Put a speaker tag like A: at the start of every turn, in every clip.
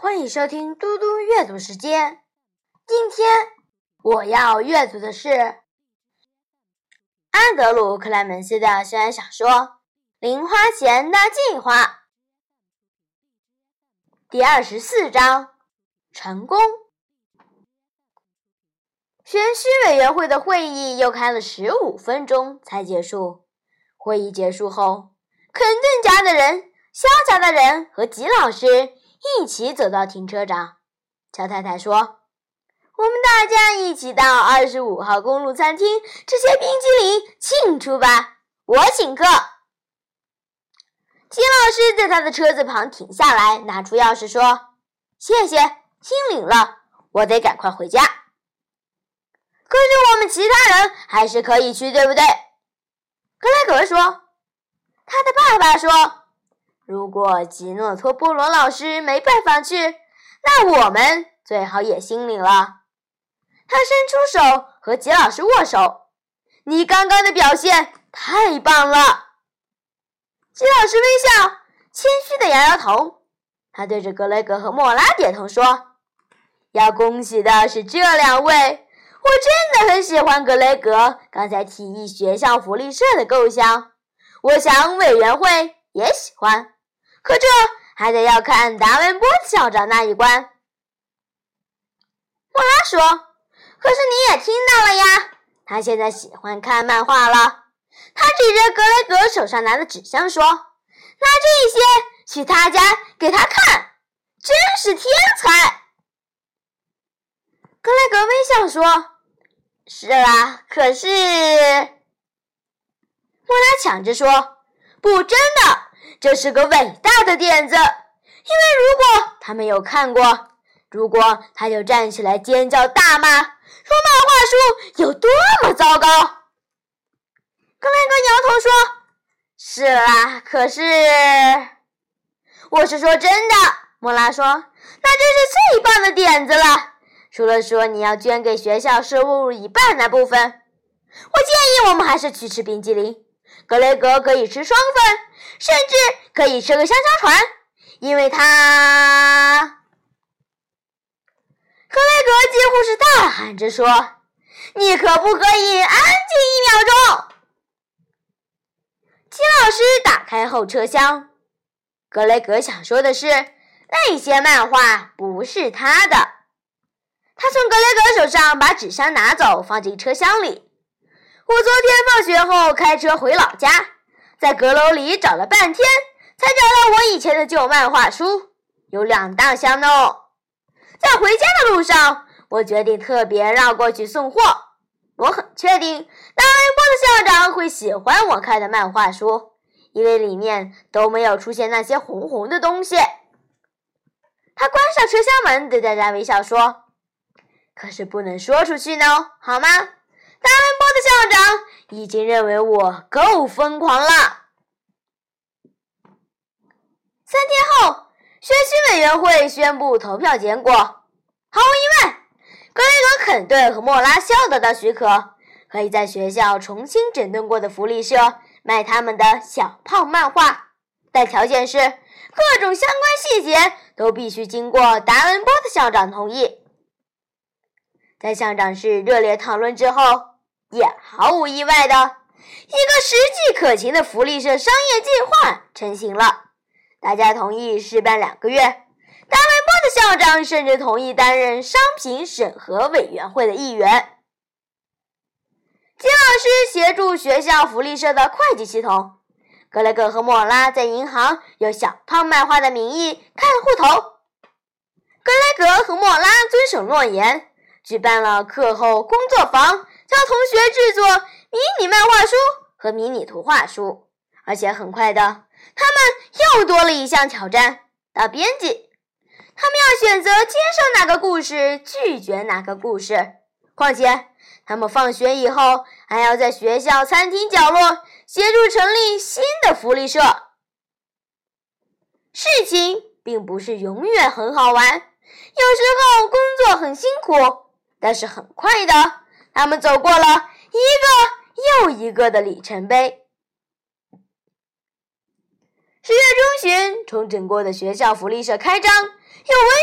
A: 欢迎收听嘟嘟阅读时间。今天我要阅读的是安德鲁·克莱门斯的校园小说《零花钱的计划》第二十四章：成功。选区委员会的会议又开了十五分钟才结束。会议结束后，肯顿家的人、肖家的人和吉老师。一起走到停车场，乔太太说：“我们大家一起到二十五号公路餐厅吃些冰激凌庆祝吧，我请客。”金老师在他的车子旁停下来，拿出钥匙说：“谢谢，心领了，我得赶快回家。”可是我们其他人还是可以去，对不对？格雷格说：“他的爸爸说。”如果吉诺托波罗老师没办法去，那我们最好也心领了。他伸出手和吉老师握手。你刚刚的表现太棒了。吉老师微笑，谦虚的摇摇头。他对着格雷格和莫拉点头说：“要恭喜的是这两位，我真的很喜欢格雷格刚才提议学校福利社的构想。我想委员会也喜欢。”可这还得要看达文波校长那一关。莫拉说：“可是你也听到了呀，他现在喜欢看漫画了。”他指着格雷格手上拿的纸箱说：“拿这些去他家给他看，真是天才。”格雷格微笑说：“是啦，可是……”莫拉抢着说：“不，真的。”这是个伟大的点子，因为如果他没有看过，如果他就站起来尖叫大骂，说漫画书有多么糟糕。格雷格摇头说：“是啦，可是我是说真的。”莫拉说：“那真是最棒的点子了，除了说你要捐给学校收入一半那部分，我建议我们还是去吃冰激凌。”格雷格可以吃双份，甚至可以吃个香蕉船，因为他……格雷格几乎是大喊着说：“你可不可以安静一秒钟？”金老师打开后车厢，格雷格想说的是，那些漫画不是他的。他从格雷格手上把纸箱拿走，放进车厢里。我昨天放学后开车回老家，在阁楼里找了半天，才找到我以前的旧漫画书，有两大箱呢。在回家的路上，我决定特别绕过去送货。我很确定达文波的校长会喜欢我看的漫画书，因为里面都没有出现那些红红的东西。他关上车厢门，对大家微笑说：“可是不能说出去呢，好吗？”达文波的校长已经认为我够疯狂了。三天后，学习委员会宣布投票结果。毫无疑问，格雷格·肯顿和莫拉·肖得到许可，可以在学校重新整顿过的福利社卖他们的小胖漫画，但条件是各种相关细节都必须经过达文波的校长同意。在校长室热烈讨论之后，也毫无意外的一个实际可行的福利社商业计划成型了。大家同意试办两个月。大卫波的校长甚至同意担任商品审核委员会的一员。金老师协助学校福利社的会计系统。格雷格和莫拉在银行用小胖漫画的名义开了户头。格雷格和莫拉遵守诺言。举办了课后工作坊，教同学制作迷你漫画书和迷你图画书，而且很快的，他们又多了一项挑战——当编辑。他们要选择接受哪个故事，拒绝哪个故事。况且，他们放学以后还要在学校餐厅角落协助成立新的福利社。事情并不是永远很好玩，有时候工作很辛苦。但是很快的，他们走过了一个又一个的里程碑。十月中旬，重整过的学校福利社开张，有文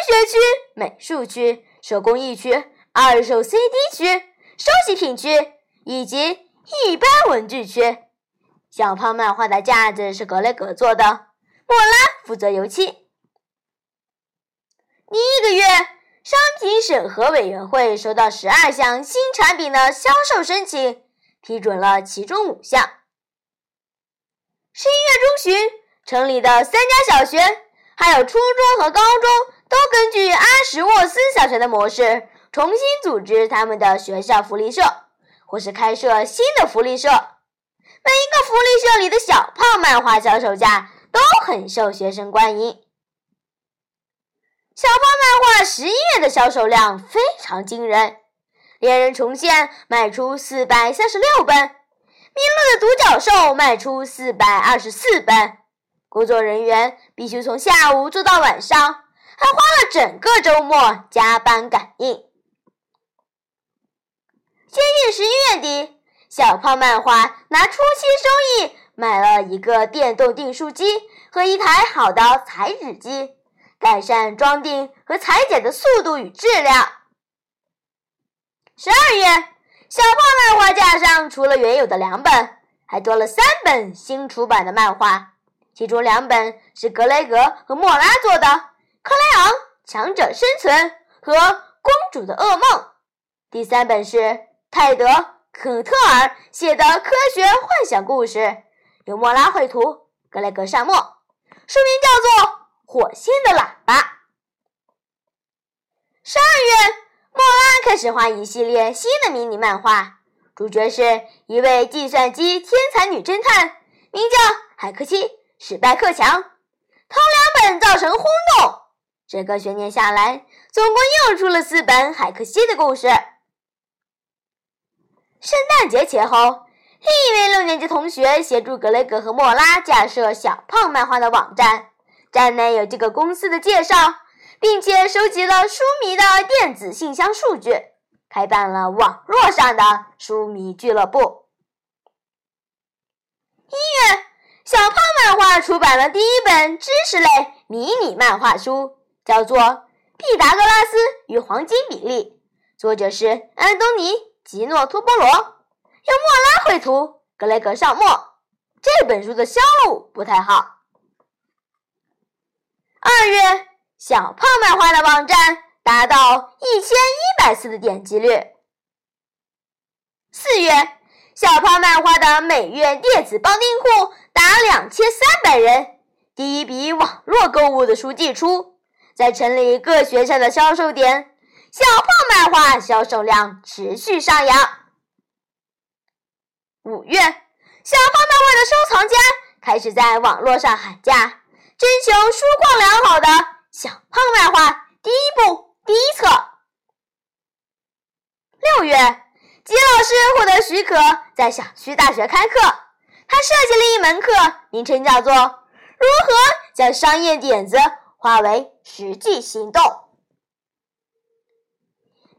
A: 学区、美术区、手工艺区、二手 CD 区、收集品区以及一般文具区。小胖漫画的架子是格雷格做的，莫拉负责油漆。第一个月，商品审核委员会收到十二项新产品的销售申请，批准了其中五项。十一月中旬，城里的三家小学，还有初中和高中，都根据阿什沃斯小学的模式，重新组织他们的学校福利社，或是开设新的福利社。每一个福利社里的小胖漫画销售价都很受学生欢迎。小胖漫画十一月的销售量非常惊人，《猎人重现》卖出四百三十六本，《迷路的独角兽》卖出四百二十四本。工作人员必须从下午做到晚上，还花了整个周末加班赶印。接近十一月底，小胖漫画拿出新收益买了一个电动订书机和一台好的裁纸机。改善装订和裁剪的速度与质量。十二月，小胖漫画架上除了原有的两本，还多了三本新出版的漫画，其中两本是格雷格和莫拉做的，《克莱昂：强者生存》和《公主的噩梦》，第三本是泰德·肯特尔写的科学幻想故事，由莫拉绘图，格雷格上墨，书名叫做。火星的喇叭。十二月，莫拉开始画一系列新的迷你漫画，主角是一位计算机天才女侦探，名叫海克西·史拜克强。头两本造成轰动，整个学年下来，总共又出了四本海克西的故事。圣诞节前后，另一位六年级同学协助格雷格和莫拉架设小胖漫画的网站。站内有这个公司的介绍，并且收集了书迷的电子信箱数据，开办了网络上的书迷俱乐部。一月，小胖漫画出版了第一本知识类迷你漫画书，叫做《毕达哥拉斯与黄金比例》，作者是安东尼·吉诺托波罗，由莫拉绘图，格雷格上墨。这本书的销路不太好。二月，小胖漫画的网站达到一千一百次的点击率。四月，小胖漫画的每月电子帮订户达两千三百人，第一笔网络购物的书寄出，在城里各学校的销售点，小胖漫画销售量持续上扬。五月，小胖漫画的收藏家开始在网络上喊价。征求书况良好的小胖漫画第一部第一册。六月，吉老师获得许可，在小区大学开课。他设计了一门课，名称叫做《如何将商业点子化为实际行动》。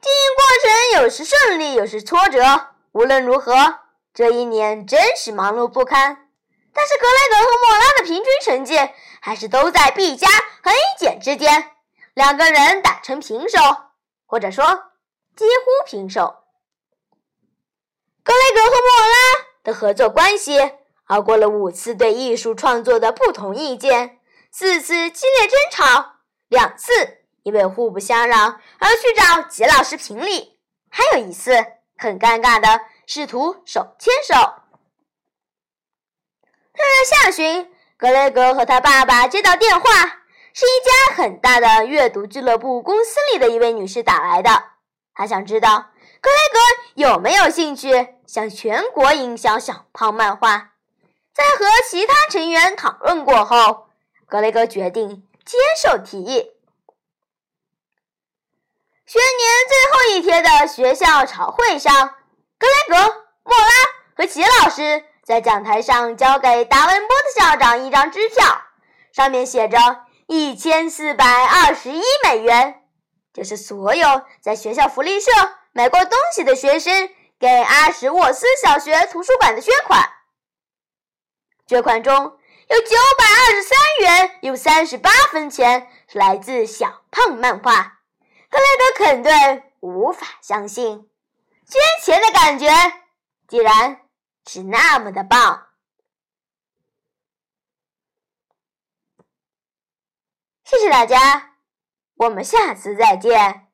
A: 经营过程有时顺利，有时挫折。无论如何，这一年真是忙碌不堪。但是格雷格和莫拉的平均成绩还是都在 B 加和 A 减之间，两个人打成平手，或者说几乎平手。格雷格和莫拉的合作关系熬过了五次对艺术创作的不同意见，四次激烈争吵，两次因为互不相让而去找吉老师评理，还有一次很尴尬的试图手牵手。六月下旬，格雷格和他爸爸接到电话，是一家很大的阅读俱乐部公司里的一位女士打来的。她想知道格雷格有没有兴趣向全国营销小胖漫画。在和其他成员讨论过后，格雷格决定接受提议。学年最后一天的学校朝会上，格雷格、莫拉和齐老师。在讲台上交给达文波特校长一张支票，上面写着一千四百二十一美元，这是所有在学校福利社买过东西的学生给阿什沃斯小学图书馆的捐款。捐款中有九百二十三元有三十八分钱是来自小胖漫画，克雷德肯顿无法相信捐钱的感觉，既然。是那么的棒。谢谢大家我们下次再见。